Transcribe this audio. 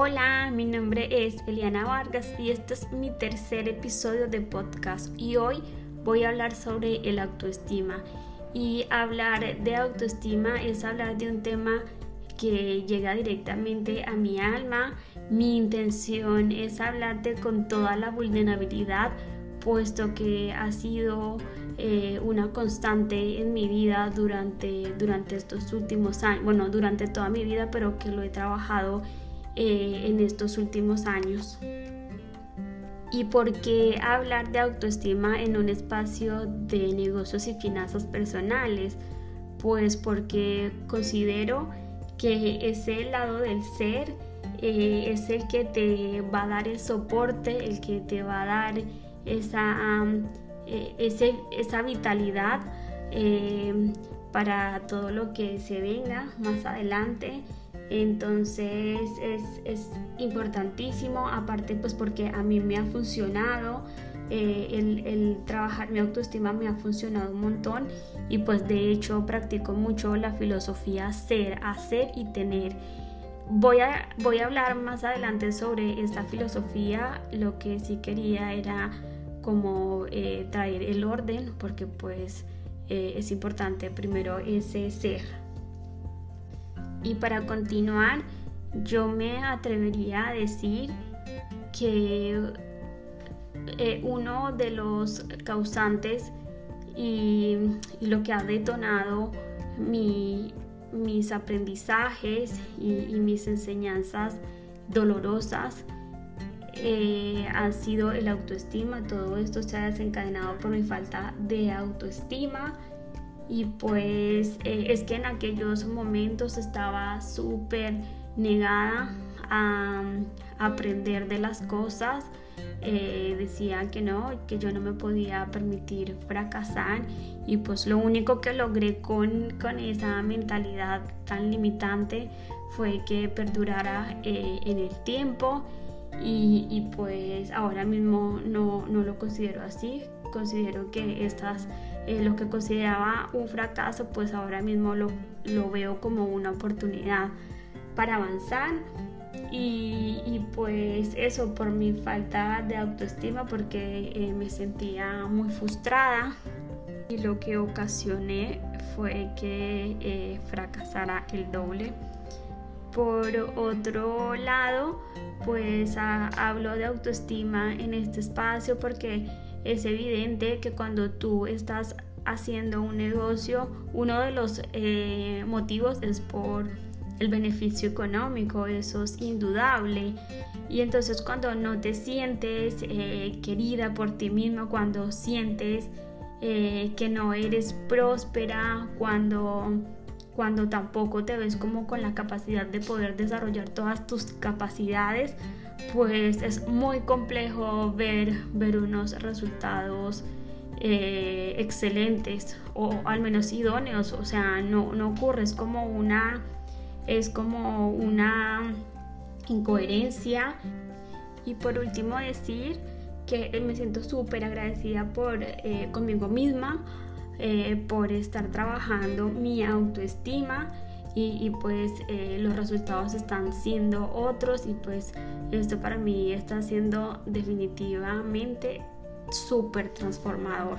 Hola, mi nombre es Eliana Vargas y este es mi tercer episodio de podcast y hoy voy a hablar sobre el autoestima. Y hablar de autoestima es hablar de un tema que llega directamente a mi alma. Mi intención es hablarte con toda la vulnerabilidad, puesto que ha sido eh, una constante en mi vida durante, durante estos últimos años, bueno, durante toda mi vida, pero que lo he trabajado eh, en estos últimos años. ¿Y por qué hablar de autoestima en un espacio de negocios y finanzas personales? Pues porque considero que ese lado del ser eh, es el que te va a dar el soporte, el que te va a dar esa... Eh, esa vitalidad eh, para todo lo que se venga más adelante. Entonces es, importantísimo, aparte pues porque a mí me ha funcionado, eh, el, trabajar mi autoestima me ha funcionado un montón y pues de hecho practico mucho la filosofía ser, hacer y tener. Voy a, voy a hablar más adelante sobre esta filosofía, lo que sí quería era como eh, traer el orden, porque pues eh, es importante primero ese ser. Y para continuar, yo me atrevería a decir que eh, uno de los causantes y, lo que ha detonado mis aprendizajes y mis enseñanzas dolorosas eh, ha sido el autoestima. Todo esto se ha desencadenado por mi falta de autoestima. Y pues eh, es que en aquellos momentos estaba súper negada a, aprender de las cosas. Eh, decía que no, que yo no me podía permitir fracasar y pues lo único que logré con, con esa mentalidad tan limitante fue que perdurara en el tiempo y, pues ahora mismo no, lo considero así, considero que estas, eh, lo que consideraba un fracaso, pues ahora mismo lo, veo como una oportunidad para avanzar. Y, pues eso por mi falta de autoestima porque eh, me sentía muy frustrada. Y lo que ocasioné fue que eh, fracasara el doble. Por otro lado, pues hablo de autoestima en este espacio porque es evidente que cuando tú estás haciendo un negocio, uno de los eh, motivos es por el beneficio económico, eso es indudable. Y entonces cuando no te sientes eh, querida por ti misma, cuando sientes eh, que no eres próspera, cuando cuando tampoco te ves como con la capacidad de poder desarrollar todas tus capacidades, pues es muy complejo ver, ver unos resultados eh, excelentes o al menos idóneos. O sea, no, no ocurre, es como una, es como una incoherencia. Y por último decir que me siento súper agradecida por eh, conmigo misma eh, por estar trabajando mi autoestima y, pues eh, los resultados están siendo otros y pues esto para mí está siendo definitivamente súper transformador.